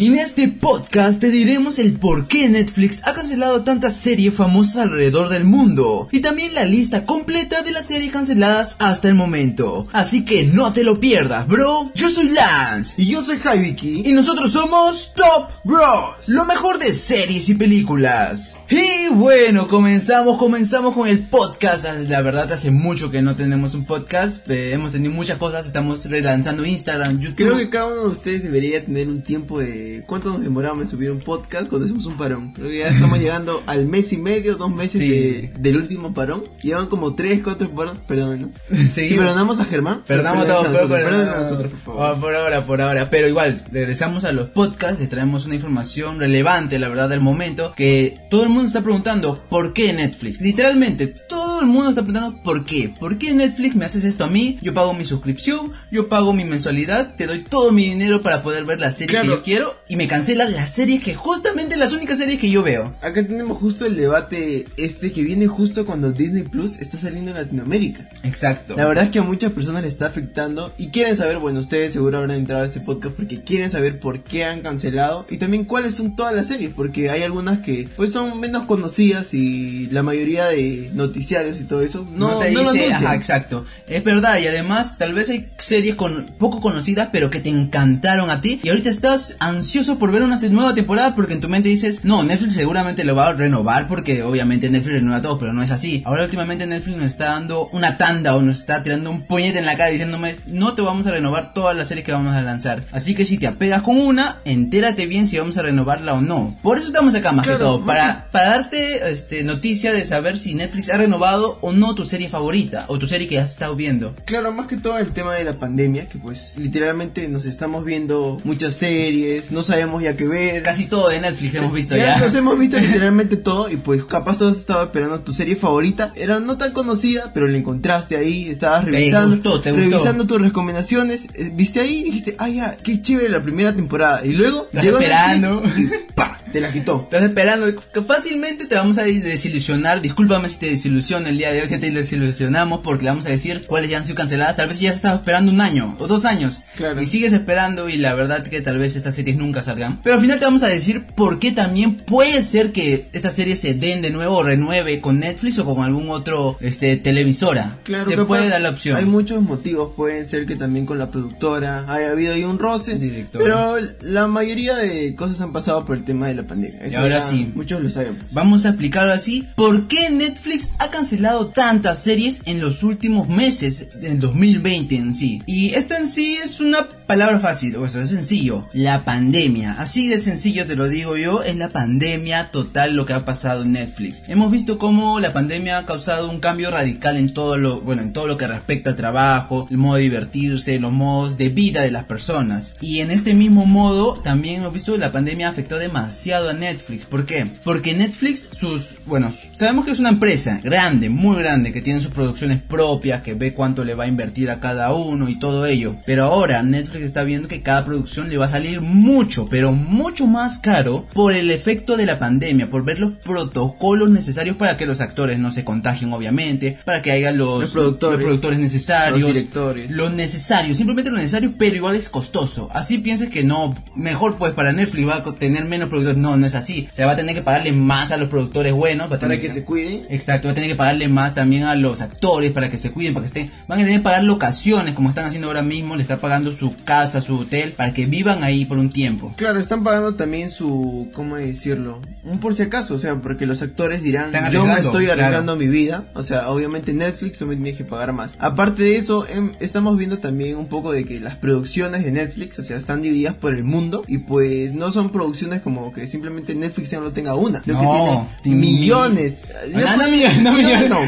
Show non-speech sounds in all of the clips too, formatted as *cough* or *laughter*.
Y en este podcast te diremos el por qué Netflix ha cancelado tantas series famosas alrededor del mundo y también la lista completa de las series canceladas hasta el momento. Así que no te lo pierdas, bro. Yo soy Lance Y yo soy Jaiviki. y nosotros somos Top Bros, lo mejor de series y películas. Y bueno, comenzamos, comenzamos con el podcast. La verdad hace mucho que no tenemos un podcast, eh, hemos tenido muchas cosas, estamos relanzando Instagram, YouTube. Creo que cada uno de ustedes debería tener un tiempo de... ¿Cuánto nos demoramos en subir un podcast cuando hacemos un parón? Creo que ya estamos llegando al mes y medio, dos meses Sí. de- del último parón. Llevan como tres, cuatro parones. Perdónenos. *laughs* Si perdonamos a Germán. Perdonamos a nosotros, pero- perdónenos a nosotros, por favor. Ah, por ahora, por ahora. Pero igual, regresamos a los podcasts, les traemos una información relevante, la verdad, del momento, que todo el mundo está preguntando, ¿por qué Netflix? Literalmente, todo el mundo está preguntando, ¿por qué? ¿Por qué Netflix me haces esto a mí? Yo pago mi suscripción, yo pago mi mensualidad, te doy todo mi dinero para poder ver la serie que yo quiero, y me cancelas las series que justamente las únicas series que yo veo. Acá tenemos justo el debate este que viene justo cuando Disney Plus está saliendo en Latinoamérica. Exacto. La verdad es que a muchas personas le está afectando y quieren saber, bueno, ustedes seguro habrán entrado a este podcast porque quieren saber por qué han cancelado y también cuáles son todas las series, porque hay algunas que pues son menos conocidas y la mayoría de y todo eso no, no, te no dice, ajá, exacto. Es verdad, y además tal vez hay series con, poco conocidas, pero que te encantaron a ti, y ahorita estás ansioso por ver una nueva temporada porque en tu mente dices, no, Netflix seguramente lo va a renovar porque obviamente Netflix renueva todo, pero no es así. Ahora últimamente Netflix nos está dando una tanda o nos está tirando un puñete en la cara diciéndome, no te vamos a renovar todas las series que vamos a lanzar. Así que si te apegas con una, entérate bien si vamos a renovarla o no. Por eso estamos acá más Claro, que todo, para, para darte este, noticia de saber si Netflix ha renovado o no tu serie favorita o tu serie que has estado viendo. Claro, más que todo el tema de la pandemia, que pues literalmente nos estamos viendo muchas series, no sabemos ya qué ver. Casi todo de Netflix hemos visto ya, ya. nos hemos visto *laughs* literalmente todo y pues capaz todos estaban esperando tu serie favorita. Era no tan conocida, pero la encontraste ahí, estabas Te revisando, gustó, te gustó. revisando tus recomendaciones, eh, viste ahí y dijiste, ay ya, qué chévere la primera temporada. Y luego llegó esperando. Netflix. Te la quitó. Estás esperando fácilmente te vamos a desilusionar. Discúlpame si te desilusiono el día de hoy, si te desilusionamos porque le vamos a decir cuáles ya han sido canceladas. Tal vez ya se estaba esperando un año o dos años. Claro. Y sigues esperando y la verdad que tal vez estas series nunca salgan. Pero al final te vamos a decir por qué también puede ser que estas series se den de nuevo o renueve con Netflix o con algún otro este televisora. Claro, se puede dar la opción. Hay muchos motivos, pueden ser que también con la productora haya habido ahí un roce, Director. pero la mayoría de cosas han pasado por el tema de la pandemia. Eso ahora sí. Muchos lo sabemos. Vamos a explicarlo así. ¿Por qué Netflix ha cancelado tantas series en los últimos meses del 2020 en sí? Y esto en sí es una palabra fácil, o sea, es sencillo. La pandemia. Así de sencillo te lo digo yo, es la pandemia total lo que ha pasado en Netflix. Hemos visto cómo la pandemia ha causado un cambio radical en todo lo, bueno, en todo lo que respecta al trabajo, el modo de divertirse, los modos de vida de las personas. Y en este mismo modo también hemos visto que la pandemia afectó demasiado a Netflix. ¿Por qué? Porque Netflix, sus, bueno, sabemos que es una empresa grande, muy grande, que tiene sus producciones propias, que ve cuánto le va a invertir a cada uno y todo ello. Pero ahora Netflix está viendo que cada producción le va a salir mucho, pero mucho más caro por el efecto de la pandemia, por ver los protocolos necesarios para que los actores no se contagien, obviamente, para que haya los, Los productores, los productores necesarios, los directores. lo necesario, simplemente lo necesario, pero igual es costoso. Así pienses que no, mejor pues para Netflix va a tener menos productores. No, no es así. Se va a tener que pagarle más a los productores buenos. Va a Para que se cuiden. Exacto, va a tener que pagarle más también a los actores para que se cuiden, para que estén. Van a tener que pagar locaciones, como están haciendo ahora mismo. Le está pagando su casa, su hotel, para que vivan ahí por un tiempo. Claro, están pagando también su, ¿cómo decirlo? Un por si acaso, o sea, porque los actores dirán, yo me estoy arriesgando claro. mi vida, o sea, obviamente Netflix no me tiene que pagar más. Aparte de eso, em, estamos viendo también un poco de que las producciones de Netflix, o sea, están divididas por el mundo y pues no son producciones como que simplemente Netflix ya no tenga una, sino No, que tiene millones. No, no, millones, no millones, no,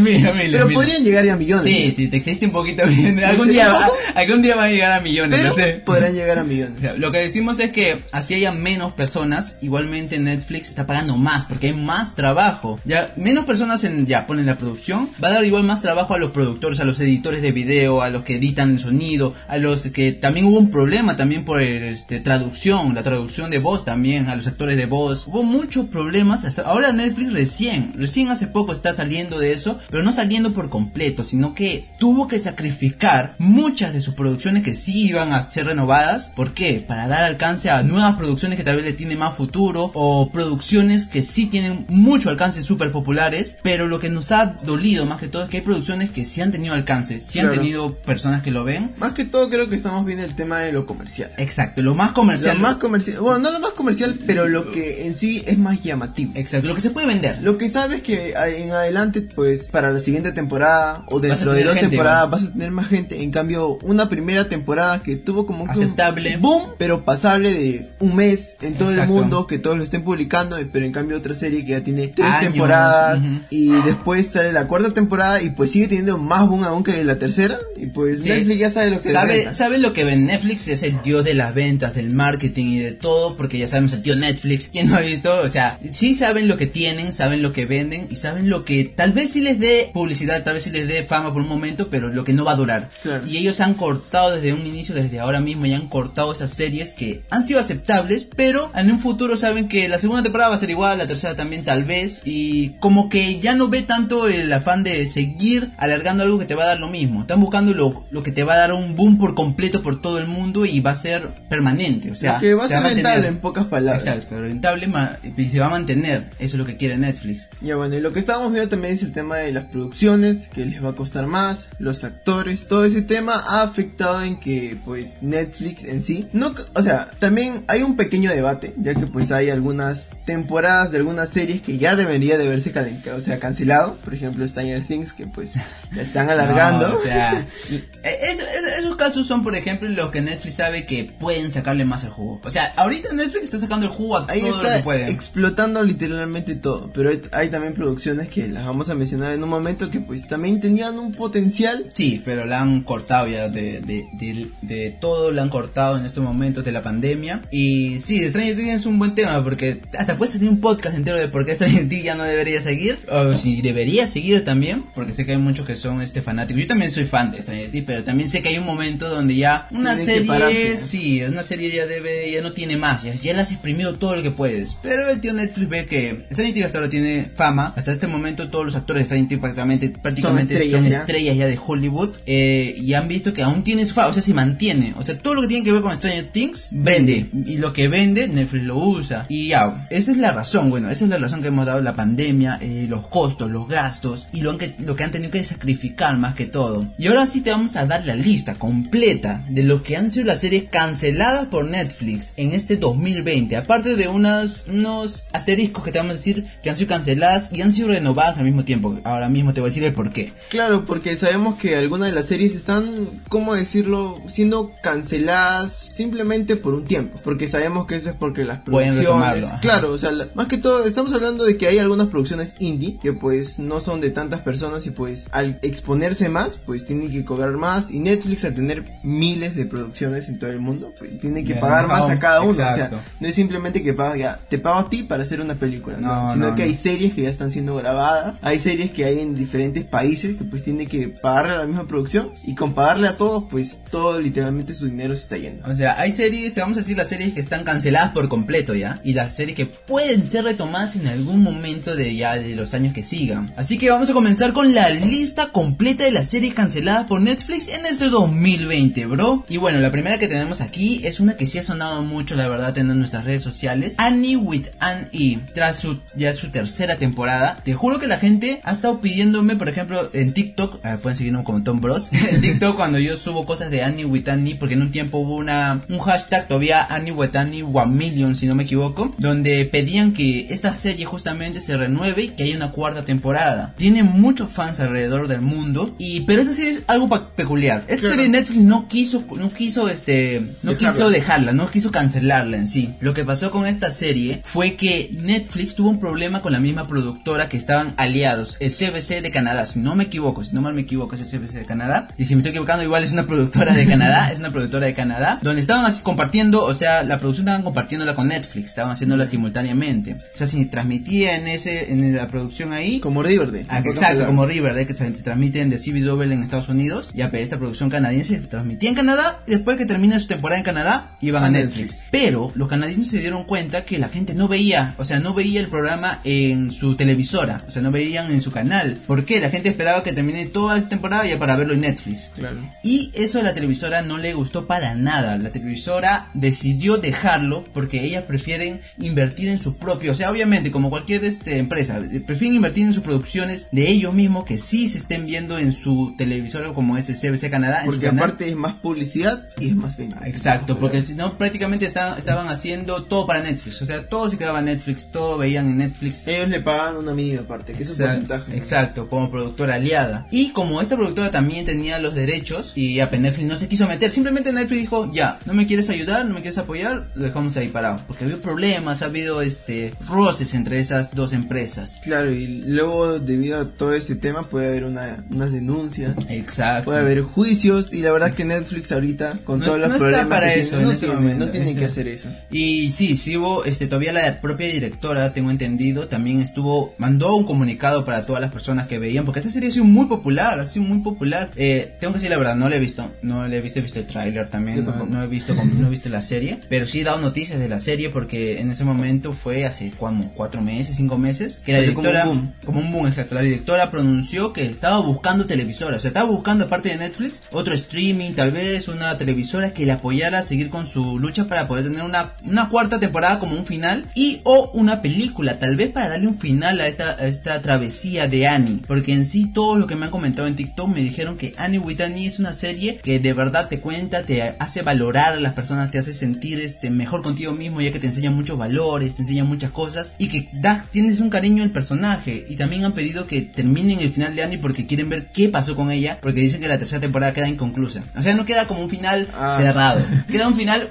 millones, Pero podrían llegar ya a millones. Sí, sí, te existe un poquito bien. Algún ¿Sí, día, va, algún día va a llegar a millones, Pero sé. podrán llegar a O millones. sea, Lo que decimos es que así haya menos personas, igualmente Netflix está pagando más porque hay más trabajo. Ya menos personas en ya ponen la producción, va a dar igual más trabajo a los productores, a los editores de video, a los que editan el sonido, a los que también hubo un problema también por el, este traducción, la traducción de voz también a los actores de voz. Hubo muchos problemas. Hasta ahora Netflix recién, recién hace poco está saliendo de eso, pero no saliendo por completo, sino que tuvo que sacrificar muchas de sus producciones que sí iban a ser renovadas. ¿Por qué? Para dar alcance a nuevas producciones que tal vez le tienen más futuro o producciones que sí tienen mucho alcance súper populares, pero lo que nos ha dolido más que todo es que hay producciones que sí han tenido alcance, sí han tenido personas que lo ven. Más que todo creo que estamos viendo el tema de lo comercial. Exacto, lo más comercial. Lo más comercial, bueno, no lo más comercial, pero lo que en sí es más llamativo. Exacto, lo que se puede vender. Lo que sabes que en adelante, pues para la siguiente temporada o dentro de dos gente, temporadas ¿no? vas a tener más gente. En cambio, una primera temporada que tuvo como que un Aceptable. boom, pero pasable de un mes en todo Exacto. el mundo, que todos lo estén publicando, pero en cambio otra serie que ya tiene tres Años, temporadas ujú. y después sale la cuarta temporada y pues sigue teniendo más boom aún que la tercera y pues Sí. Netflix ya sabe lo que sabe, sabe lo que ven Netflix es el dios de las ventas, del marketing y de todo, porque ya sabemos el tío Netflix, *laughs* quien no ha visto, o sea, sí saben lo que tienen, saben lo que venden y saben lo que tal vez sí les dé publicidad, tal vez sí les dé fama por un momento, pero lo que no va a durar. Claro. Y ellos han cortado desde un inicio, desde ahora mismo, y han cortado esas series que han sido aceptables, pero en un futuro saben que la segunda temporada va a ser igual, la tercera también tal vez, y como que ya no ve tanto el afán de seguir alargando algo que te va a dar lo mismo. Están buscando lo, lo que te va a dar un boom por completo por todo el mundo y va a ser permanente. O sea, Lo que va a se ser rentable en pocas palabras. Exacto, rentable y se va a mantener. Eso es lo que quiere Netflix. Ya bueno, y lo que estábamos viendo también es el tema de las producciones, que les va a costar más, los actores, todo ese tema ha afectado en que pues Netflix en sí, no, o sea, también hay un pequeño debate, ya que pues hay algunas temporadas de algunas series que ya debería de haberse calentado, o sea, cancelado, por ejemplo Stranger Things, que pues la están *laughs* alargando. No, o sea, *laughs* es- es- esos casos son, por ejemplo, los que Netflix sabe que pueden sacarle más al jugo. O sea, ahorita Netflix está sacando el jugo a Ahí todo lo está que puede. explotando literalmente todo, pero hay, hay también producciones que las vamos a mencionar en un momento que pues también tenían un potencial Sí, pero la han cortado ya de, de, de, de todo, la han cortado en estos momentos de la pandemia. Y sí, Stranger Things es un buen tema porque hasta puedes tener un podcast entero de por qué Stranger Things ya no debería seguir. O si debería seguir también, porque sé que hay muchos que son este fanáticos. Yo también soy fan de Stranger Things, pero también sé que hay un momento donde ya una que serie, pararse. sí, una serie ya debe, ya no tiene más, ya, ya le has exprimido todo lo que puedes. Pero el tío Netflix ve que Stranger Things hasta ahora tiene fama. Hasta este momento todos los actores de Stranger Things prácticamente, prácticamente estrellas son ya. estrellas ya de Hollywood eh, y han visto que aún tiene su fama, o sea, se mantiene. O sea, todo lo que tiene que ver con Stranger Things vende. Y lo que vende, Netflix lo usa. Y ya, esa es la razón, bueno, esa es la razón que hemos dado la pandemia, eh, los costos, los gastos y lo, que, lo que han tenido que sacrificar más que todo. Y ahora sí te vamos a dar la lista completa de lo que han sido las series canceladas por Netflix en este 2020. Aparte de unos, unos asteriscos que te vamos a decir que han sido canceladas y han sido renovadas al mismo tiempo. Ahora mismo te voy a decir el por qué. Claro, porque sabemos que algunas de las series están, ¿cómo decirlo?, siendo canceladas simplemente por un tiempo. Porque sabemos que eso es porque las Pueden producciones... Claro, o sea, la- más que todo estamos hablando de que hay algunas producciones indie que pues no son de tantas personas y pues al exponerse más, pues tienen que cobrar más. Y Netflix al tener miles de producciones en todo el mundo, pues tiene que pagar más a cada uno. exacto. O sea, no es simplemente que paga ya, te pago a ti para hacer una película, no, No, sino no, que no. hay series que ya están siendo grabadas, hay series que hay en diferentes países que pues tienen que pagarle a la misma producción y con pagarle a todos pues todo literalmente su dinero se está yendo. O sea, hay series, te vamos a decir las series que están canceladas por completo ya. Y las series que pueden ser retomadas en algún momento de ya de los años que sigan. Así que vamos a comenzar con la lista completa de las series canceladas por Netflix en este 2020, bro. Y bueno, la primera que tenemos aquí es una que sí ha sonado mucho, la verdad, en nuestras redes sociales. Annie with Anne E. Tras su, ya su tercera temporada. Te juro que la gente ha estado pidiéndome, por ejemplo, en TikTok, ah, pueden seguirme como Tom Bros. *laughs* en TikTok cuando yo subo cosas de Annie with Annie, porque en un tiempo hubo una, un hashtag todavía Annie with Annie One Million, si no me equivoco, donde pedían que esta serie justamente se renueve y que haya una cuarta temporada. Tiene muchos fans alrededor del mundo, y pero esta serie es algo peculiar. Esta Claro. serie Netflix no quiso, no quiso este, no Dejarla. quiso dejarla, no quiso cancelarla en sí. Lo que pasó con esta serie fue que Netflix tuvo un problema con la misma productora que estaban aliados, el CBC de Canadá, si no me equivoco, si no mal me equivoco es el CBC de Canadá, y si me estoy equivocando igual es una productora de Canadá, *laughs* es una productora de Canadá, donde estaban así compartiendo, o sea, la producción estaban compartiéndola con Netflix, estaban haciéndola simultáneamente. O sea, si transmitía en ese, en la producción ahí, Como Riverdale. Ah, en exacto, como Riverdale que se transmiten de CW en Estados Unidos. Ya, esta producción canadiense se transmitía en Canadá y después que termina su temporada en Canadá iban a, A Netflix. Netflix. Pero los canadienses se dieron cuenta que la gente no veía, o sea, no veía el programa en su televisora, o sea, no veían en su canal. ¿Por qué? La gente esperaba que termine toda esta temporada ya para verlo en Netflix. Claro. Y eso a la televisora no le gustó para nada. La televisora decidió dejarlo porque ellas prefieren invertir en su propio, o sea, obviamente como cualquier este, empresa, prefieren invertir en sus producciones de ellos mismos que sí se estén viendo en su televisor como es el CBC Canadá. en su Porque canal. aparte es más publicidad y es más venta. Exacto, porque si no prácticamente estaban, estaban haciendo todo para Netflix, o sea, todo se quedaba en Netflix, todo veían en Netflix. Ellos le pagan una mínima parte, que es un Exacto, porcentaje. exacto, como productora aliada. Y como esta productora también tenía los derechos y a Netflix no se quiso meter, simplemente Netflix dijo, ya, no me quieres ayudar, no me quieres apoyar, lo dejamos ahí parado. Porque había problemas, ha habido este roces entre esas dos empresas. Claro, y luego debido a todo este tema puede haber una, unas denuncias, Exacto. puede haber juicios y la verdad que Netflix ahorita con No todos los no está problemas para que eso tiene, en no, tiene, no tienen que hacer eso. Y sí, sí hubo, este, todavía la propia directora, tengo entendido, también estuvo, mandó un comunicado para todas las personas que veían, porque esta serie ha sido muy popular, ha sido muy popular. Eh, tengo que decir la verdad, no la he visto, no la he visto, he visto el tráiler también, no, no he visto, no he visto la serie, pero sí he dado noticias de la serie porque en ese momento fue hace como cuatro meses, cinco meses, que la Fue como un directora, boom. como un boom, exacto, la directora pronunció que estaba buscando televisora, o sea, estaba buscando aparte de Netflix, otro streaming, tal vez una televisora que le apoyara a seguir con su lucha para poder tener una, una cuarta temporada como un final y o una película, tal vez para darle un final a esta, a esta travesía de Annie, porque en sí todo lo que me han comentado en TikTok me dijeron que Annie with Annie es una serie que de verdad te cuenta, te hace valorar a las personas, te hace sentir este mejor contigo mismo ya que te enseña muchos valores, te enseña muchas cosas y que da, tienes un cariño al personaje y también han pedido que terminen el final de Annie porque quieren ver qué pasó con ella porque dicen que la tercera temporada queda inconclusa. O sea, no queda como un final Ah. cerrado, queda un final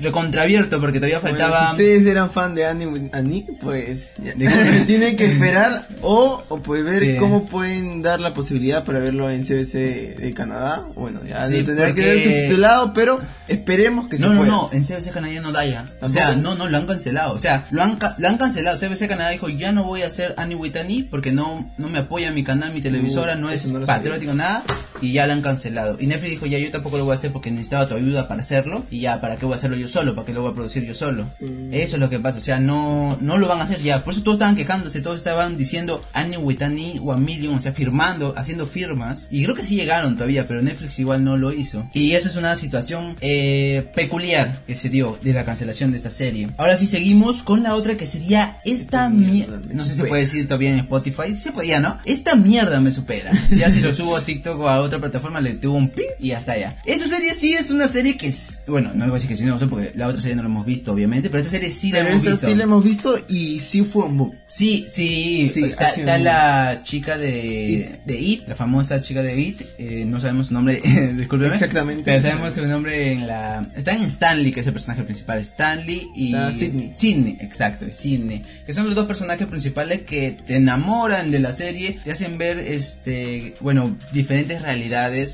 recontraabierto porque todavía Bueno, faltaba... si ustedes eran fan de Annie, Annie pues *laughs* tienen que esperar o, o pues ver Sí. cómo pueden dar la posibilidad para verlo en CBC de Canadá. Bueno, ya Sí, tener porque- que ver subtitulado, pero esperemos que No, se no, pueda. no, en CBC Canadá ya no da ya. O sea, no, no, lo han cancelado. O sea, lo han, ca- lo han cancelado. CBC Canadá dijo, ya no voy a hacer Annie with Annie porque no, no me apoya mi canal, mi televisora, Uh, no es no sabía. patriótico, nada. Y ya lo han cancelado. Y Netflix dijo, ya yo tampoco lo voy a hacer porque necesitaba tu ayuda para hacerlo. Y ya, ¿para qué voy a hacerlo yo solo? ¿Para qué lo voy a producir yo solo? Mm. Eso es lo que pasa. O sea, no, no lo van a hacer ya. Por eso todos estaban quejándose, todos estaban diciendo Annie with Annie o a Million, o sea, firmando, haciendo firmas. Y creo que sí llegaron todavía, pero Netflix igual no lo hizo. Y eso es una situación eh, peculiar que se dio de la cancelación de esta serie. Ahora sí seguimos con la otra que sería esta mierda. No sé si se puede decir todavía en Spotify. Se podía, ¿no? Esta mierda me supera. Ya si lo subo a TikTok o a otra plataforma le tuvo un ping y hasta allá. Esta serie sí es una serie que es... Bueno, no voy a decir que sí, no sé porque la otra serie no la hemos visto, obviamente. Pero esta serie sí la Pero hemos esta visto. sí la hemos visto y sí fue un boom. Sí, sí, Sí, está, la chica de, de It, la famosa chica de It, eh, no sabemos su nombre, *laughs* discúlpeme. Exactamente. Pero sabemos su nombre en la... Está en Stanley, que es el personaje principal, Stanley y... Está Sydney. Sydney, exacto, Sydney. Que son los dos personajes principales que te enamoran de la serie, te hacen ver, este, bueno, diferentes realidades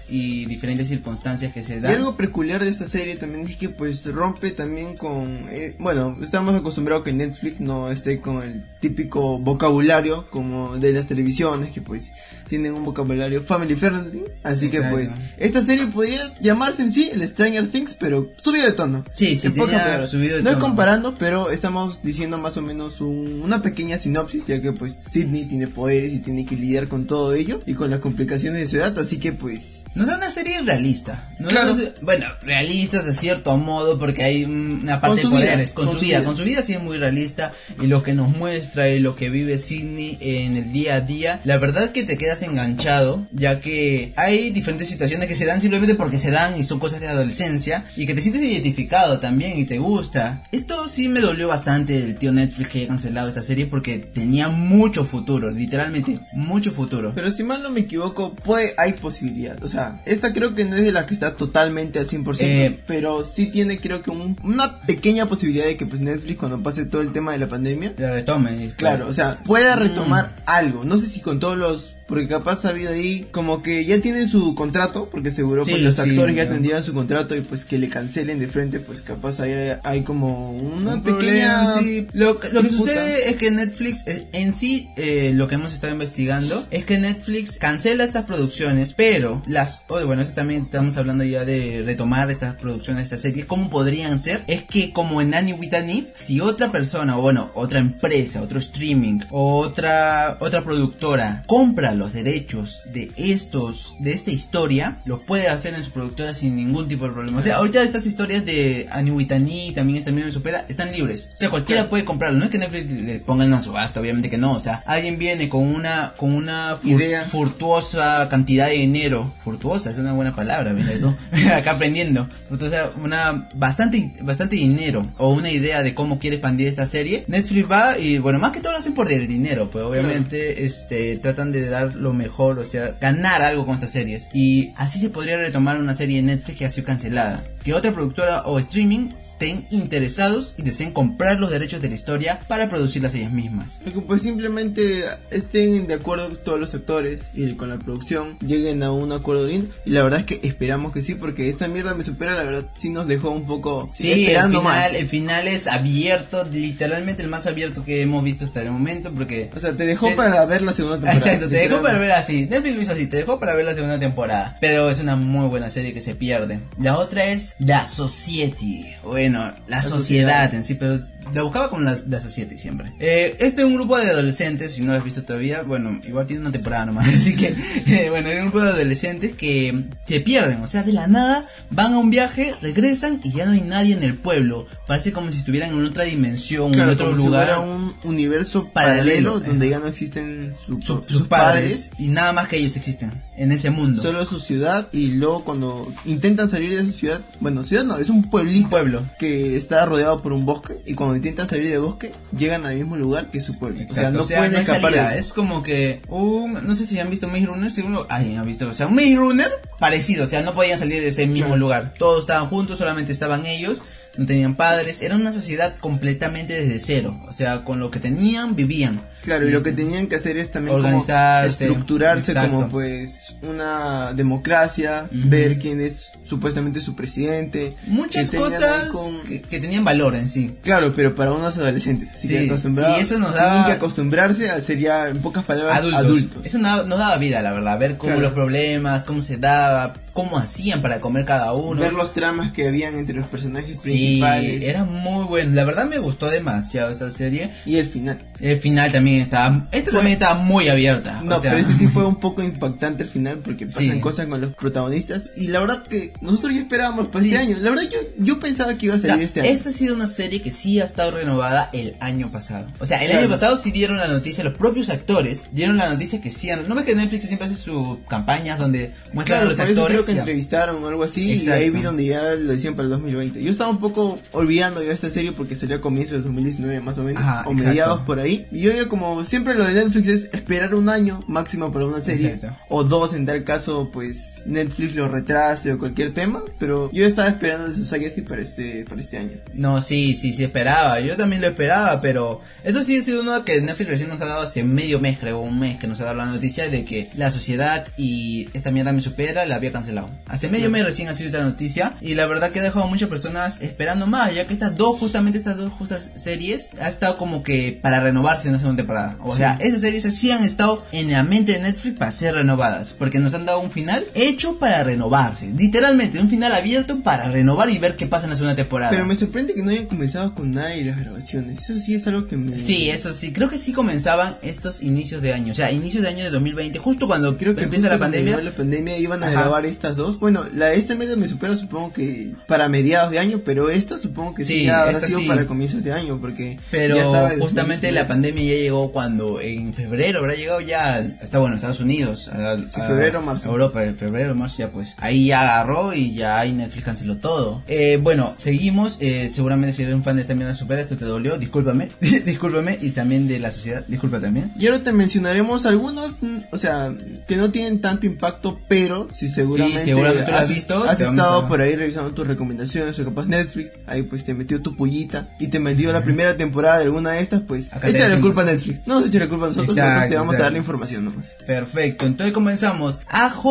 y diferentes circunstancias que se Y dan. algo peculiar de esta serie también es que pues rompe también con... eh, bueno, estamos acostumbrados que Netflix no esté con el típico vocabulario como de las televisiones que pues tienen un vocabulario family friendly. Así que Exacto. pues esta serie podría llamarse en sí el Stranger Things pero subido de tono. Sí, sí, subido de no tono. comparando, pero estamos diciendo más o menos un- una pequeña sinopsis, ya que pues Sidney tiene poderes y tiene que lidiar con todo ello y con las complicaciones de su edad, así que pues Nos da una serie realista. Nos Claro. una bueno, realistas de cierto modo porque hay una parte Con de su vida, poderes. Con, su vida. Con su vida sí es muy realista. Y lo que nos muestra y lo que vive Sidney en el día a día. La verdad que te quedas enganchado. Ya que hay diferentes situaciones que se dan simplemente porque se dan y son cosas de adolescencia. Y que te sientes identificado también y te gusta. Esto sí me dolió bastante del tío Netflix que haya cancelado esta serie porque tenía mucho futuro. Literalmente, mucho futuro. Pero si mal no me equivoco, puede, hay posibilidad. O sea, esta creo que no es de la que está totalmente al 100%, Eh, pero sí tiene creo que un- una pequeña posibilidad de que pues Netflix cuando pase todo el tema de la pandemia, La retome. Claro, o sea, pueda Mm. retomar algo. No sé si con todos los porque capaz ha habido ahí como que ya tienen su contrato, porque seguro Sí, pues, los sí, actores ya tendrían su contrato y pues que le cancelen de frente, pues capaz ahí hay, hay como una Un pequeña... problema, sí. Lo, que- lo que disputa. sucede es que Netflix eh, en sí, eh, lo que hemos estado investigando, es que Netflix cancela estas producciones, pero las, oh, bueno, eso también estamos hablando ya de retomar estas producciones, estas series, ¿cómo podrían ser? Es que como en Annie with Annie, si otra persona, o bueno, otra empresa, otro streaming, o otra, otra productora compra los derechos de estos, de esta historia, lo puede hacer en su productora sin ningún tipo de problema. O sea, ahorita estas historias de Annie, también esta Miren Supera, están libres. O sea, cualquiera puede comprarlo. No es que Netflix le ponga en una subasta, obviamente que no. O sea, alguien viene con una, con una fur- Idea. furtuosa cantidad de dinero. Furtuosa, es una buena palabra, tú. *laughs* Acá aprendiendo. O sea, una, bastante, bastante dinero. O una idea de cómo quiere expandir esta serie. Netflix va y, bueno, más que todo lo hacen por el dinero. Pues obviamente, este, tratan de dar lo mejor. O sea, ganar algo con estas series. Y así se podría retomar una serie de Netflix que ha sido cancelada. Que otra productora o streaming estén interesados y deseen comprar los derechos de la historia para producirlas ellas mismas. Pues simplemente estén de acuerdo todos los actores y con la producción lleguen a un acuerdo lindo y la verdad es que esperamos que sí porque esta mierda me supera la verdad sí nos dejó un poco Sí, el esperando final, más el final es abierto, literalmente el más abierto que hemos visto hasta el momento porque... o sea te dejó Te- para ver la segunda temporada *laughs* Exacto, te dejó para ver así. Netflix lo hizo así, te dejó para ver la segunda temporada. Pero es una muy buena serie que se pierde. La otra es The Society. Bueno, la, sociedad, sociedad. en sí, pero la buscaba con la, la Society siempre. Eh, este es un grupo de adolescentes, si no lo has visto todavía, bueno, igual tiene una temporada nomás. *laughs* Así que, eh, bueno, es un grupo de adolescentes que se pierden. O sea, de la nada van a un viaje, regresan y ya no hay nadie en el pueblo. Parece como si estuvieran en otra dimensión, Claro, en otro como si lugar. fuera un universo Paralelo, paralelo, donde eh. ya no existen su- su- sus, sus padres y nada más que ellos existen en ese mundo. solo su ciudad y luego cuando intentan salir de esa ciudad, bueno, ciudad no, es un pueblito un pueblo. que está rodeado por un bosque y cuando intentan salir del bosque llegan al mismo lugar que su pueblo. O sea, no pueden hay escapar. salida. de- Es como que un, no sé si han visto Maze Runner, seguro alguien ha visto, o sea, un Maze Runner parecido, o sea, no podían salir de ese mismo Claro. lugar. Todos estaban juntos, solamente estaban ellos, no tenían padres, era una sociedad completamente desde cero, o sea, con lo que tenían vivían. Claro, y lo que tenían que hacer es también Organizarse, como estructurarse exacto. como pues una democracia, ver quién es supuestamente su presidente. Muchas que cosas con- que, que tenían valor en sí. Claro, pero para unos adolescentes. Así Sí, que acostumbrados- y eso nos daba- que acostumbrarse a ser ya, en pocas palabras, Adultos. adultos. Eso nos daba vida, la verdad, ver cómo Claro. los problemas, cómo se daba, cómo hacían para comer cada uno. Ver los tramas que habían entre los personajes Sí, principales. era muy bueno. La verdad me gustó demasiado esta serie. Y el final. El final también estaba. Esta también estaba muy abierta. No, o sea, pero este sí fue *laughs* un poco impactante el final porque pasan Sí. cosas con los protagonistas. Y la verdad que nosotros ya esperábamos para Sí. este año. La verdad yo, yo pensaba que iba a salir Ya, este año. Esta ha sido una serie que sí ha estado renovada el año pasado. O sea, el Claro. año pasado sí dieron la noticia, los propios actores dieron la noticia que sí han... ¿No ves que Netflix siempre hace sus campañas donde muestran Claro, a los actores? Creo que entrevistaron o algo así Exacto. y ahí vi donde ya lo decían para el 2020. Yo estaba un poco olvidando ya esta serie porque salió a comienzos de 2019 más o menos, Ajá, o exacto. mediados por ahí. Y yo ya como siempre lo de Netflix es esperar un año máximo para una serie Exacto. o dos en tal caso pues Netflix lo retrase o cualquier tema, pero yo estaba esperando de Society para este para este año. No, sí, sí, sí esperaba. Yo también lo esperaba, pero esto sí ha sido uno que Netflix recién nos ha dado hace medio mes, creo, un mes que nos ha dado la noticia de que la sociedad y esta mierda me supera la había cancelado. Hace medio mes recién ha sido esta noticia y la verdad que ha dejado a muchas personas esperando más, ya que estas dos, justamente estas dos justas series, ha estado como que para renovarse en una segunda temporada. O sea, esas series sí han estado en la mente de Netflix para ser renovadas, porque nos han dado un final hecho para renovarse. Literalmente, un final abierto para renovar y ver qué pasa en la segunda temporada. Pero me sorprende que no hayan comenzado con nada de las grabaciones. Eso sí es algo que me Sí, eso sí, creo que sí comenzaban estos inicios de año, o sea, inicios de año de 2020, justo cuando Creo que empieza la pandemia. la pandemia iban a Ajá. grabar estas dos. Bueno, la esta mierda me supera supongo que para mediados de año, pero esta supongo que sí, Sí, ya habrá sido sí. para comienzos de año, porque Pero ya estaba el justamente 2019. la pandemia ya llegó cuando en febrero habrá llegado ya, está bueno, Estados Unidos, a, Sí, a- febrero, marzo. a Europa, en febrero, marzo ya pues, ahí ya agarró y ya ahí Netflix canceló todo. Eh, bueno, seguimos, eh, seguramente si eres un fan de esta mierda supera, esto te dolió, discúlpame, *laughs* discúlpame, y también de la sociedad, disculpa también. Y ahora te mencionaremos algunas, mm, o sea, que no tienen tanto impacto, pero sí seguramente seguramente, lo has visto, Has estado por ahí revisando tus recomendaciones o capaz Netflix, ahí pues te metió tu pollita y te metió la primera temporada de alguna de estas, pues Acá échale decimos. culpa a Netflix. No nos eche la culpa a nosotros, Exacto, nosotros te vamos a dar la información nomás. Perfecto, entonces comenzamos. AJ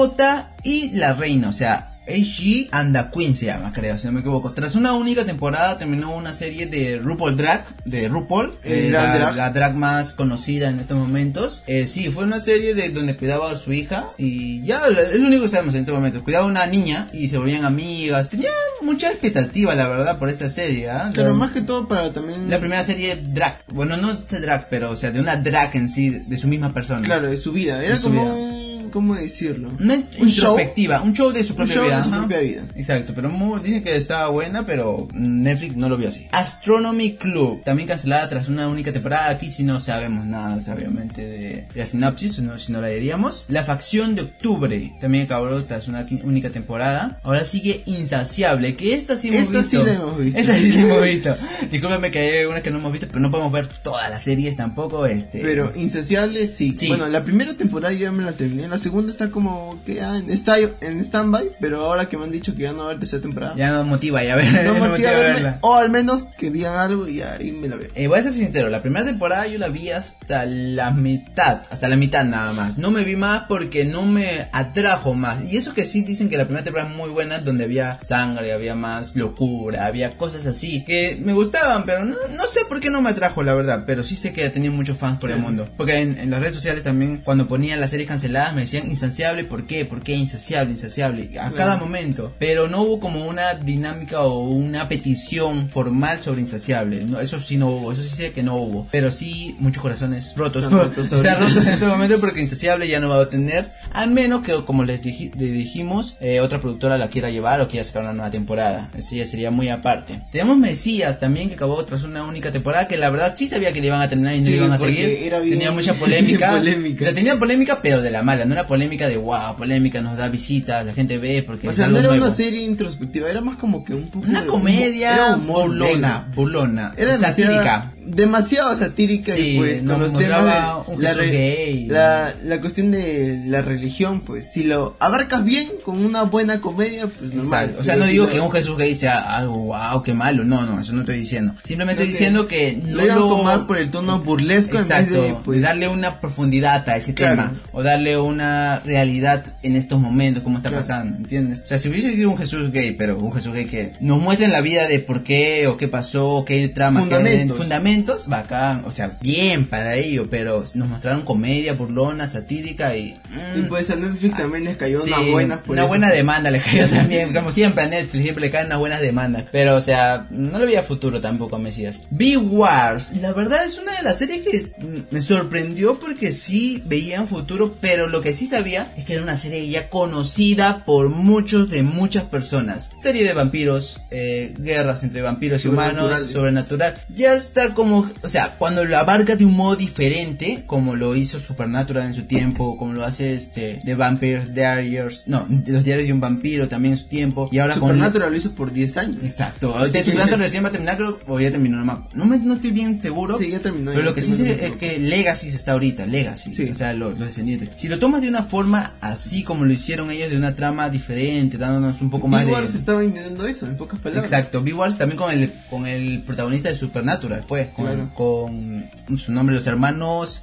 y la reina, o sea, AG and the Queen se llama, creo, si no me equivoco. Tras una única temporada terminó una serie de RuPaul Drag, de RuPaul, eh, la, drag. la drag más conocida en estos momentos. Eh, sí, fue una serie de donde cuidaba a su hija y ya es lo único que sabemos en estos momentos. Cuidaba a una niña y se volvían amigas. Tenía mucha expectativa, la verdad, por esta serie. ¿ah? Pero La- más que todo para también... la primera serie drag, bueno, no de drag, pero o sea, de una drag en sí, de su misma persona. Claro, de su vida. Era De como vida. Un... ¿Cómo decirlo? Una Un show. introspectiva, un show de su Un propia show vida. de su ajá. propia vida. Exacto, pero muy- dicen que estaba buena, pero Netflix no lo vio así. Astronomy Club, también cancelada tras una única temporada. Aquí si no sabemos nada, obviamente, de, la sinopsis, si no, si no la diríamos. La facción de octubre, también acabó tras una única temporada. Ahora sigue Insaciable, que esta sí hemos Esta sí visto. la hemos visto. Esta sí la hemos visto. *laughs* Discúlpame que hay algunas que no hemos visto, pero no podemos ver todas las series tampoco. Este, Pero Insaciable sí. Sí. Bueno, la primera temporada yo ya me la terminé. La segunda está como que ah, en, está en stand-by. Pero ahora que me han dicho que ya no va a haber tercera temporada. ya no motiva ya ver, *laughs* no no me motiva a verme, verla. O al menos que digan algo y ahí me la veo. Eh, voy a ser sincero, la primera temporada yo la vi hasta la mitad, hasta la mitad nada más. No me vi más porque no me atrajo más. Y eso que sí dicen que la primera temporada es muy buena, donde había sangre, había más locura, había cosas así que me gustaban, pero no, no sé por qué no me atrajo, la verdad. Pero sí sé que tenía muchos fans por el Claro. mundo. Porque en, en las redes sociales también, cuando ponían las series canceladas, me decían insaciable, ¿por qué? ¿Por qué insaciable, insaciable? A cada momento. Pero no hubo como una dinámica o una petición formal sobre insaciable. No, eso sí no hubo, eso sí sé que no hubo. Pero sí muchos corazones rotos. Están rotos *laughs* Están rotos en este *laughs* momento porque insaciable ya no va a tener. Al menos que, como les, diji- le dijimos, eh, otra productora la quiera llevar o quiera sacar una nueva temporada. Eso ya sería muy aparte. Tenemos Mesías también que acabó tras una única temporada que la verdad sí sabía que le iban a terminar y no Sí, le iban a seguir. era bien- Tenía mucha *laughs* polémica. polémica. O sea, tenía polémica pero de la mala. No era polémica de wow, polémica nos da visitas, la gente ve porque O sea, no era nuevo. una serie introspectiva, era más como que un poco Una de- comedia era humor burlona, burlona, Era satírica. Demasiado satírica Sí, y pues con los temas de la, gay. la, la cuestión de la religión, pues si lo abarcas bien con una buena comedia, pues normal. O sea, no digo que un Jesús gay sea algo wow, qué malo. No, no, eso no estoy diciendo. Simplemente estoy diciendo que no lo tomar por el tono burlesco Exacto, en vez de pues darle una profundidad a ese Claro. tema o darle una realidad en estos momentos, como está Claro. pasando, ¿entiendes? O sea, si hubiese sido un Jesús gay, pero un Jesús gay que nos muestre en la vida de por qué o qué pasó, qué trama, qué Fundamentos. Fundamentos, bacán, o sea, bien para ello, pero nos mostraron comedia burlona, satírica y... y mm, pues a Netflix también les cayó Sí, unas buenas por una eso. buena demanda le cayó *laughs* también, como siempre a Netflix, siempre le caen unas buenas demandas. Pero, o sea, no le veía futuro tampoco a Mesías. B-Wars, la verdad es una de las series que mm, me sorprendió porque sí veía un futuro, pero lo que sí sabía es que era una serie ya conocida por muchos de muchas personas. Serie de vampiros, eh, guerras entre vampiros y humanos, Sobrenatural. sobrenatural. Ya está como, o sea, cuando lo abarca de un modo diferente, como lo hizo Supernatural en su tiempo, como lo hace este The Vampire Diaries, no, los diarios de un vampiro también en su tiempo, y ahora con Supernatural lo hizo por 10 años. Exacto, Así que- Supernatural recién va a terminar, creo, o ya terminó, no, no, me- no estoy bien seguro. Sí, ya terminó. Pero ya lo que sí sé es que Legacy se está ahorita, Legacy, Sí. o sea, lo- los descendientes. Si lo tomas de una forma así como lo hicieron ellos, de una trama diferente, dándonos un poco más de... Wars estaba intentando eso, en pocas palabras. Exacto, B-Wars también con el, con el protagonista de Supernatural, fue, con, Claro. con su nombre, los hermanos,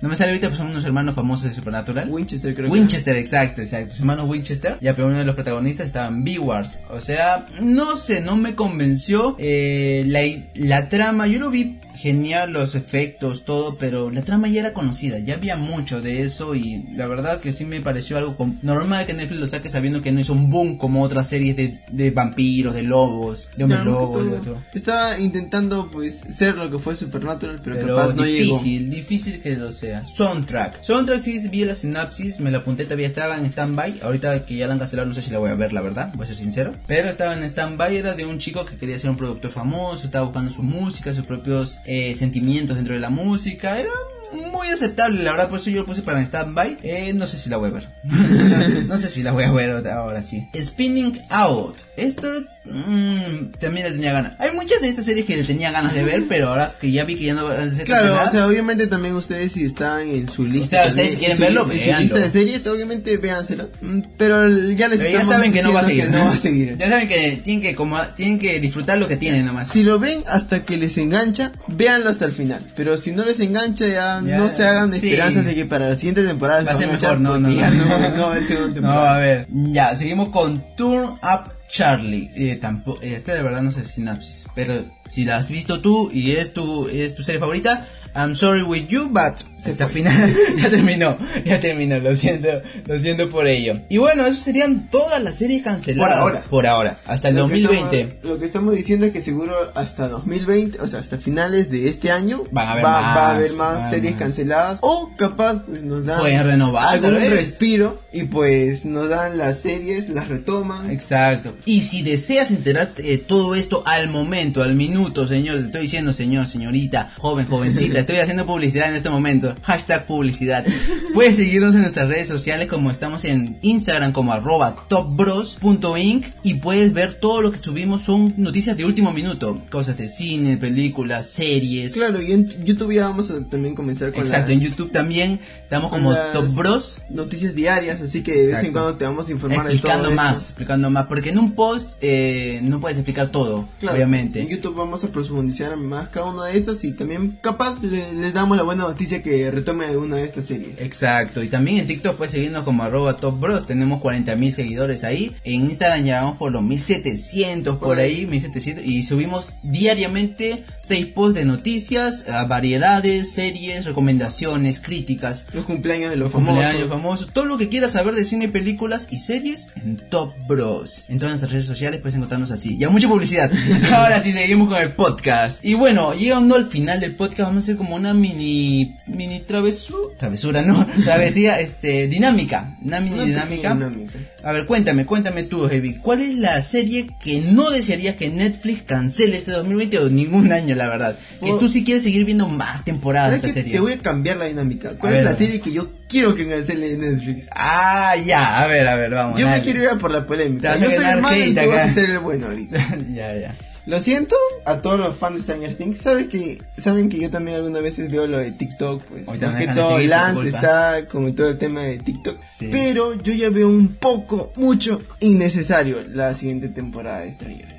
no me sale ahorita, pero son unos hermanos famosos de Supernatural. Winchester creo Winchester, exacto, exacto. Los hermanos Winchester, ya pero uno de los protagonistas estaba en B-Wars. O sea, no sé, no me convenció eh, la, la trama. Yo lo vi genial, los efectos, todo, pero la trama ya era conocida, ya había mucho de eso y la verdad que sí me pareció algo normal que Netflix lo saque sabiendo que no hizo un boom como otras series de, de vampiros, de lobos, de hombres Claro, lobos, de otro. Estaba intentando pues ser lo que fue Supernatural, pero, Pero capaz no llegó. difícil, difícil que lo sea. Soundtrack. Soundtrack sí vi la sinapsis, me la apunté, todavía estaba en stand-by. Ahorita que ya la han cancelado, no sé si la voy a ver, la verdad, voy a ser sincero. Pero estaba en stand-by, era de un chico que quería ser un productor famoso, estaba buscando su música, sus propios eh, sentimientos dentro de la música. Era muy aceptable, la verdad, por eso yo lo puse para stand-by. Eh, no sé si la voy a ver. *laughs* no sé si la voy a ver ahora sí. Spinning Out. Esto mm, también le tenía ganas. Hay muchas de estas series que le tenía ganas de ver, pero ahora que ya vi que ya no van a ser Claro, o sea, obviamente también ustedes si están en su lista, Ustedes- también, ustedes si quieren en su- verlo, en su lista de series, obviamente véansela. Mm, Pero ya les pero ya estamos saben que no va a seguir. que no va a seguir. Ya saben que tienen que como tienen que disfrutar lo que tienen nomás. Si lo ven hasta que les engancha, véanlo hasta el final. Pero si no les engancha, ya, Ya, no se hagan sí. esperanzas de que para la siguiente temporada les Va a ser mejor, no, porque no, no. no, no va a haber segunda *laughs* No, temporada. a ver, ya, seguimos con Turn Up Charlie. Eh, tampoco, este de verdad no sé sinapsis, pero si la has visto tú y es tu, es tu serie favorita, I'm sorry with you, but esta final *laughs* ya terminó, ya terminó, lo siento, lo siento por ello. Y bueno, eso serían todas las series canceladas. Por ahora. Por ahora, hasta el Lo que 2020. estamos- lo que estamos diciendo es que seguro hasta 2020, o sea, hasta finales de este año, Van a haber va, más, va a haber más series más. canceladas. O capaz pues, nos dan Pueden renovar, algún respiro y pues nos dan las series, las retoman. Exacto. Y si deseas enterarte de todo esto al momento, al minuto, señor, te estoy diciendo, señor, señorita, joven, jovencita, estoy haciendo publicidad en este momento. Hashtag publicidad. Puedes seguirnos en nuestras redes sociales como estamos en Instagram como arroba topbros.inc y puedes ver todo lo que subimos son noticias de último minuto. Cosas de cine, películas, series. Claro, y en YouTube ya vamos a también comenzar con Exacto, las en YouTube también estamos como Top Bros. noticias diarias, así que de vez en cuando te vamos a informar de Explicando todo más, esto. explicando más, porque en un post eh, no puedes explicar todo, Claro, obviamente. En YouTube vamos a profundizar más cada una de estas y también capaz le- les damos la buena noticia que retome alguna de estas series. Exacto, y también en TikTok puedes seguirnos como arroba Top Bros, tenemos 40 mil seguidores ahí, en Instagram ya vamos por los 1700 por Por ahí. ahí, 1700, y subimos diariamente 6 posts de noticias, ah, variedades, series, recomendaciones, críticas, Los cumpleaños de los famosos. cumpleaños famosos, todo lo que quieras saber de cine, películas y series en Top Bros. En todas nuestras redes sociales puedes encontrarnos así. Ya mucha publicidad. *laughs* Ahora sí seguimos con el podcast. Y bueno, llegando al final del podcast vamos a hacer como una mini mini travesura, travesura, no, *laughs* travesía este dinámica, una mini Una dinámica. dinámica. A ver, cuéntame, cuéntame tú, Heavy, ¿cuál es la serie que no desearías que Netflix cancele este 2020 o ningún año, la verdad? Que tú sí quieres seguir viendo más temporadas de ¿Sabes esta serie. Te voy a cambiar la dinámica. ¿Cuál A es ver. la serie que yo quiero que cancele Netflix? Ah, ya, a ver, a ver, vamos. Yo me dale. quiero ir a por la polémica. Yo soy el malo y tú vas a ser el bueno ahorita. *laughs* ya, ya. Lo siento a todos los fans de Stranger Things. Saben que, saben que yo también algunas veces veo lo de TikTok. Pues más me que todo Lance está con todo el tema de TikTok. Sí. Pero yo ya veo un poco, mucho innecesario la siguiente temporada de Stranger Things.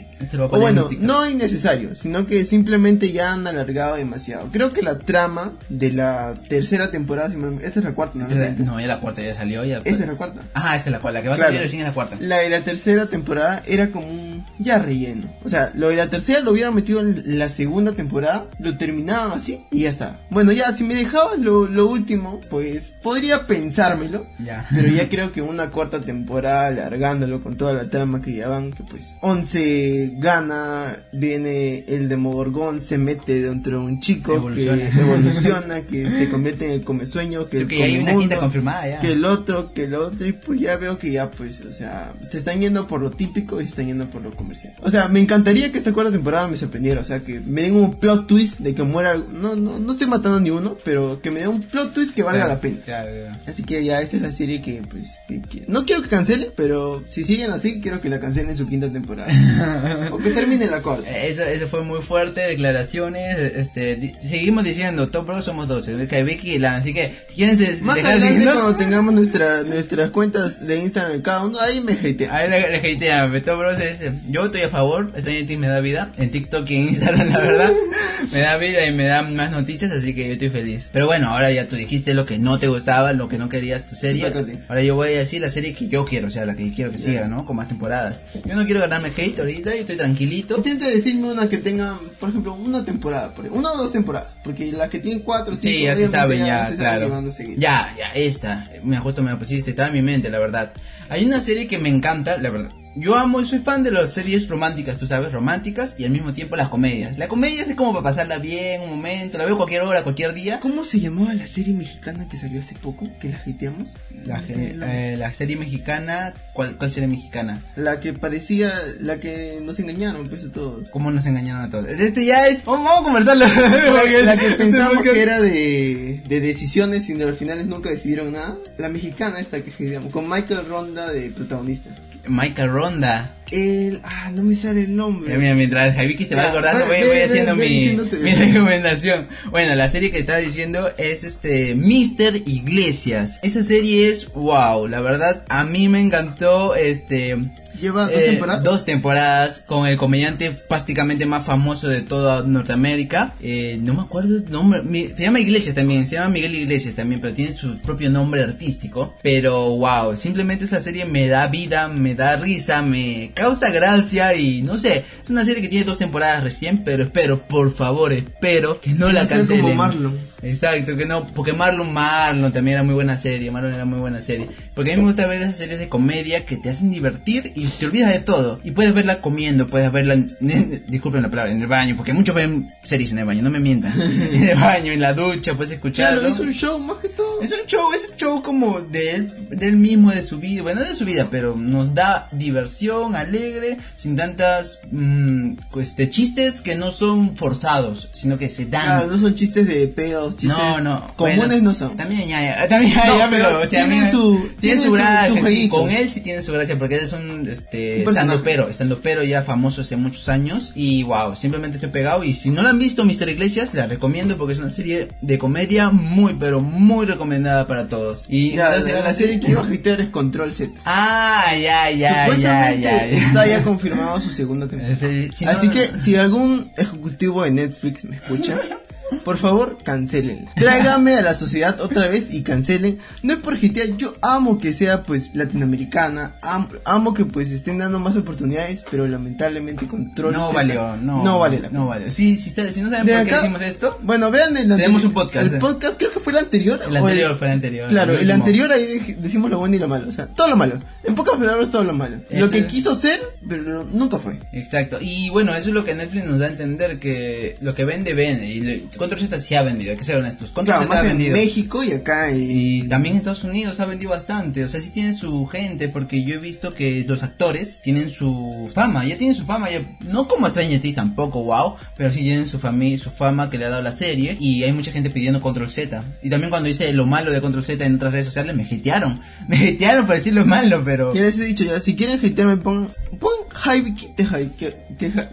O bueno, no innecesario, sino que simplemente ya han alargado demasiado. Creo que la trama de la tercera temporada, esta es la cuarta, ¿no? Entonces, no, ya la cuarta ya salió. Ya, Esta es la cuarta. Ajá, esta es la cuarta. La que va a salir recién es la cuarta. La de la tercera temporada era como un ya relleno. O sea, lo de la tercera lo hubieran metido en la segunda temporada, lo terminaban así y ya está. Bueno, ya si me dejabas lo, lo último, pues podría pensármelo. Ya. Pero ya *laughs* creo que una cuarta temporada, alargándolo con toda la trama que ya van, que pues 11 gana, viene el Demogorgón, se mete dentro de un chico Evoluciona. que *laughs* evoluciona, que se convierte en el comesueño, que el que ya hay una comemundo, quinta confirmada ya. que el otro, que el otro, y pues ya veo que ya pues, o sea, se están yendo por lo típico y se están yendo por lo comercial. O sea, me encantaría que esta cuarta temporada me sorprendiera, o sea, que me den un plot twist de que muera, no, no, no estoy matando ni uno, pero que me den un plot twist que valga Claro, la pena. claro, claro. Así que ya esa es la serie que pues que- que- no quiero que cancele, pero si siguen así quiero que la cancelen en su quinta temporada *laughs* o que termine la cuarta. Eh, Eso, eso fue muy fuerte, declaraciones, este, di- seguimos diciendo, Top Bros somos 12, que Vicky y Lan, así que, si quieren se- Más adelante cuando tengamos nuestra, nuestras cuentas de Instagram cada uno, ahí me hatean. Ahí le, le hatean, Top Bros es, yo estoy a favor, Stranger Things me da vida, en TikTok y en Instagram la verdad, *laughs* me da vida y me dan más noticias, así que yo estoy feliz. Pero bueno, ahora ya tú dijiste lo que no te gustaba, lo que no querías tu serie, ahora yo voy a decir la serie que yo quiero, o sea, la que quiero que siga, ¿no? Con más temporadas. Yo no quiero ganarme hate ahorita, yo estoy tranquilito. Intenta decirme una que tenga, por ejemplo, una temporada, por- una o dos temporadas, porque las que tienen cuatro, cinco, Sí, ya se saben, ya, se sabe claro. que seguir. Ya, ya, esta. Me justo me la pusiste, estaba en mi mente, la verdad. Hay una serie que me encanta, la verdad. Yo amo y soy fan de las series románticas, tú sabes, románticas y al mismo tiempo las comedias. La comedia es como para pasarla bien, un momento, la veo cualquier hora, cualquier día. ¿Cómo se llamaba la serie mexicana que salió hace poco, que la hateamos? La, No sé, eh, la serie mexicana, ¿cuál, ¿cuál serie mexicana? La que parecía, la que nos engañaron, pues a todos. ¿Cómo nos engañaron a todos? Este ya es... Vamos, vamos a conversarlo. La, *laughs* la que *laughs* pensamos que era de, de decisiones y de los finales nunca decidieron nada. La mexicana esta que digamos, con Michael Ronda de protagonista. Michael Ronda. El, ah, no me sale el nombre. Mira, mientras Javiki se va acordando, voy, voy haciendo mi, mi *laughs* recomendación. Bueno, la serie que estaba diciendo es este Mister Iglesias. Esa serie es wow, la verdad a mí me encantó este Lleva dos eh, temporadas. dos temporadas con el comediante prácticamente más famoso de toda Norteamérica. Eh, no me acuerdo el nombre. mi- se llama Iglesias también. Se llama Miguel Iglesias también, pero tiene su propio nombre artístico. Pero wow, simplemente esa serie me da vida, me da risa, me causa gracia y no sé. Es una serie que tiene dos temporadas recién, pero espero, por favor, espero que no la cancelen. como Marlon. Exacto, que no, porque Marlon Marlon también era muy buena serie, Marlon era muy buena serie. Porque a mí me gusta ver esas series de comedia que te hacen divertir y te olvidas de todo. Y puedes verla comiendo, puedes verla, en, disculpen la palabra, en el baño, porque muchos ven series en el baño, no me mientan. *laughs* en el baño, en la ducha, puedes escucharlo. Claro, es un show más que todo. Es un show, es un show como de él, de él mismo, de su vida, bueno, no de su vida, pero nos da diversión, alegre, sin tantas mm, este, chistes que no son forzados, sino que se dan. Claro, no son chistes de pedos, chistes No, no. comunes bueno, no son. También ya, ya, también ya, No, ya, pero, tienen su- tiene su gracia, su con él sí tiene su gracia porque él es un este estando pero, estando pero ya famoso hace muchos años y wow, simplemente estoy pegado y si no la han visto Mister Iglesias, la recomiendo porque es una serie de comedia muy pero muy recomendada para todos. Y Ya, ¿sabes la, la serie que iba a hatear es Control Z. Ah, ya, ya, ya, Supuestamente ya, ya. está ya *laughs* confirmado su segunda temporada. Sí, si no- Así que si algún ejecutivo de Netflix me escucha, *laughs* por favor, cancelen. Tráigame a la sociedad otra vez y cancelen. No es por GTA, yo amo que sea pues latinoamericana, am- amo, que pues estén dando más oportunidades, pero lamentablemente Control no valió, no, no vale la pena. no valió. Sí, si, ustedes- si no saben De por qué decimos esto, Bueno, vean el Tenemos un podcast, El eh. podcast creo que fue el anterior. el anterior fue el anterior. Claro, el anterior ahí decimos lo bueno y lo malo, o sea, todo lo malo. En pocas palabras, todo lo malo. Lo que quiso ser, pero nunca fue. Exacto, y bueno, eso es lo que Netflix nos da a entender, que lo que vende, vende, y le- Control Z sí ha vendido, hay que ser honestos, Control Claro, Z más ha en vendido. México y acá y, Y también en Estados Unidos ha vendido bastante, o sea, sí tiene su gente, porque yo he visto que los actores tienen su fama, ya tienen su fama, ya, no como Stranger Things tampoco, wow, pero sí tienen su, fami su fama que le ha dado la serie, y hay mucha gente pidiendo Control Z. Y también cuando hice lo malo de Control Z en otras redes sociales, me hatearon, *laughs* me hatearon por decir lo malo, pero... Ya les he dicho ya, si quieren hatearme pongan, pongan Hype te hype,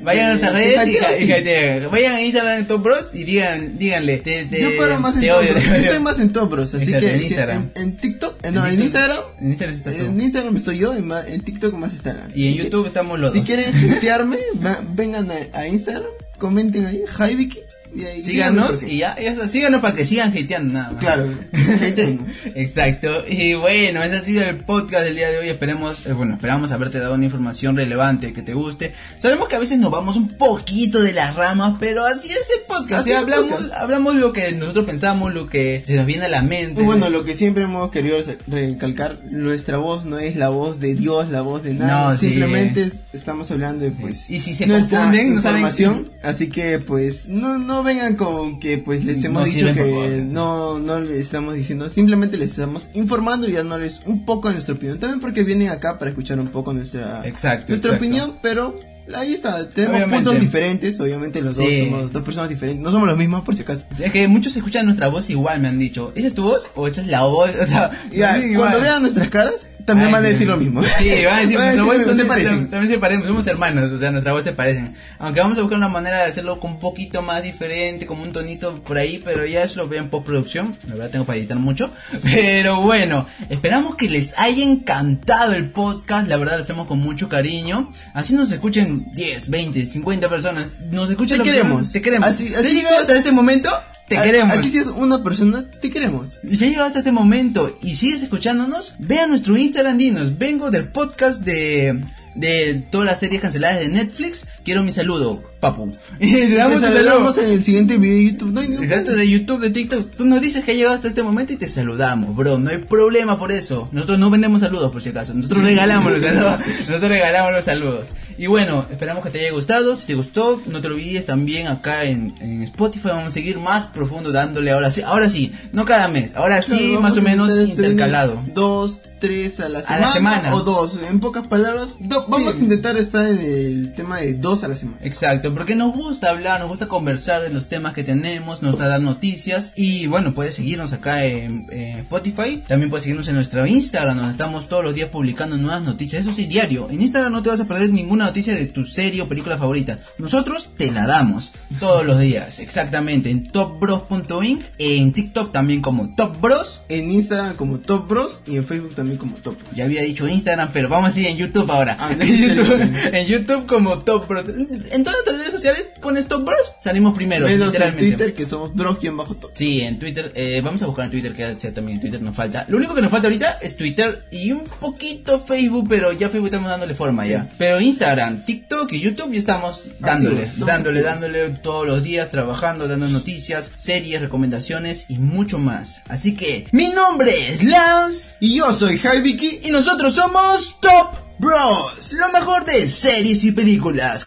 Vayan a nuestras redes y, y hatean. vayan a Instagram de Top Bros y digan, díganle, te, te, Yo paro más en te Top odio, yo estoy más en Top Bros, así Exacto, que en Instagram. en, en TikTok, eh, no, en Instagram, En Instagram estás tú. en Instagram estoy yo, en, en TikTok más estarán. Y en que, YouTube estamos los Si dos. quieren *laughs* hatearme, vengan a, a Instagram, comenten ahí, Jaiviki, y ahí Síganos y ya, ya está. síganos para que sigan hateando nada más. Claro. *laughs* Exacto, y bueno, ese ha sido el podcast del día de hoy. Esperemos, eh, bueno, esperamos haberte dado una información relevante que te guste. Sabemos que a veces nos vamos un poquito de las ramas, pero así es el podcast. El hablamos, podcast. hablamos lo que nosotros pensamos, lo que se nos viene a la mente. Y bueno, lo que siempre hemos querido recalcar, nuestra voz no es la voz de Dios, la voz de nadie, No, simplemente es- estamos hablando de pues Y si se nuestra confunden, no saben- información, así que pues no no vengan con que pues les hemos No dicho que no no les estamos diciendo, simplemente les estamos informando y dándoles un poco de nuestra opinión, también porque vienen acá para escuchar un poco nuestra Exacto, nuestra exacto. opinión, pero ahí está, tenemos Obviamente. puntos diferentes, obviamente los dos Sí. somos dos personas diferentes, no somos los mismos por si acaso. Es que muchos escuchan nuestra voz igual, me han dicho. ¿Esa es tu voz o esta es la voz? *laughs* O sea, cuando vean nuestras caras, también Ay, van a decir lo mismo. Sí, van *laughs* a decir, Van a decir, son- se parecen. También se parecen, somos hermanos, o sea, nuestra voz se parecen. Aunque vamos a buscar una manera de hacerlo con un poquito más diferente, como un tonito por ahí, pero ya eso lo veo en postproducción. La verdad tengo para editar mucho. *laughs* Pero bueno, esperamos que les haya encantado el podcast, la verdad lo hacemos con mucho cariño. Así nos escuchen 10, 20, 50 personas. Nos escuchan Te queremos. personas, Te queremos. Así- así es. hasta este momento, te A- queremos. Así si es una persona, te queremos. Y si has llegado hasta este momento y sigues escuchándonos, ve a nuestro Instagram, dinos, vengo del podcast de, de todas las series canceladas de Netflix, quiero mi saludo, papu. *laughs* Y te damos Te saludamos en el siguiente video de YouTube. No hay ningún Exacto, de YouTube, de TikTok, tú nos dices que has llegado hasta este momento y te saludamos, bro, no hay problema por eso. Nosotros no vendemos saludos por si acaso, nosotros regalamos los *laughs* saludos, nosotros regalamos los saludos. Y bueno, esperamos que te haya gustado. Si te gustó, no te olvides también acá en, en Spotify. Vamos a seguir más profundo dándole ahora sí. Ahora sí, no cada mes. Ahora sí, más o menos intercalado. Dos, tres a la A semana. la semana. O dos. En pocas palabras, do- Sí. vamos a intentar estar en el tema de dos a la semana. Exacto, porque nos gusta hablar, nos gusta conversar de los temas que tenemos, nos gusta dar noticias y bueno, puedes seguirnos acá en, en Spotify, también puedes seguirnos en nuestro Instagram, donde estamos todos los días publicando nuevas noticias, eso sí, diario. En Instagram no te vas a perder ninguna noticia de tu serie o película favorita, nosotros te la damos todos los días, exactamente, en topbros.inc, en TikTok también como Top Bros, En Instagram como Top Bros y en Facebook también como Top Bros. ya había dicho Instagram, pero vamos a seguir en YouTube ahora. Ah, *laughs* en, YouTube, en YouTube como Top Bros. En todas las redes sociales pones Top Bros, salimos primero, Menos en. Twitter que somos Bros-Top. Sí, en Twitter, eh, vamos a buscar en Twitter, que sea también en Twitter nos falta. Lo único que nos falta ahorita es Twitter y un poquito Facebook, pero ya Facebook estamos dándole forma ya. Pero Instagram, TikTok y YouTube ya estamos dándole, Activos, dándole, activos. dándole todos los días, trabajando, dando noticias, series, recomendaciones y mucho más. Así que, mi nombre es Lance Y yo soy Javi Vicky y nosotros somos Top Bros, lo mejor de series y películas.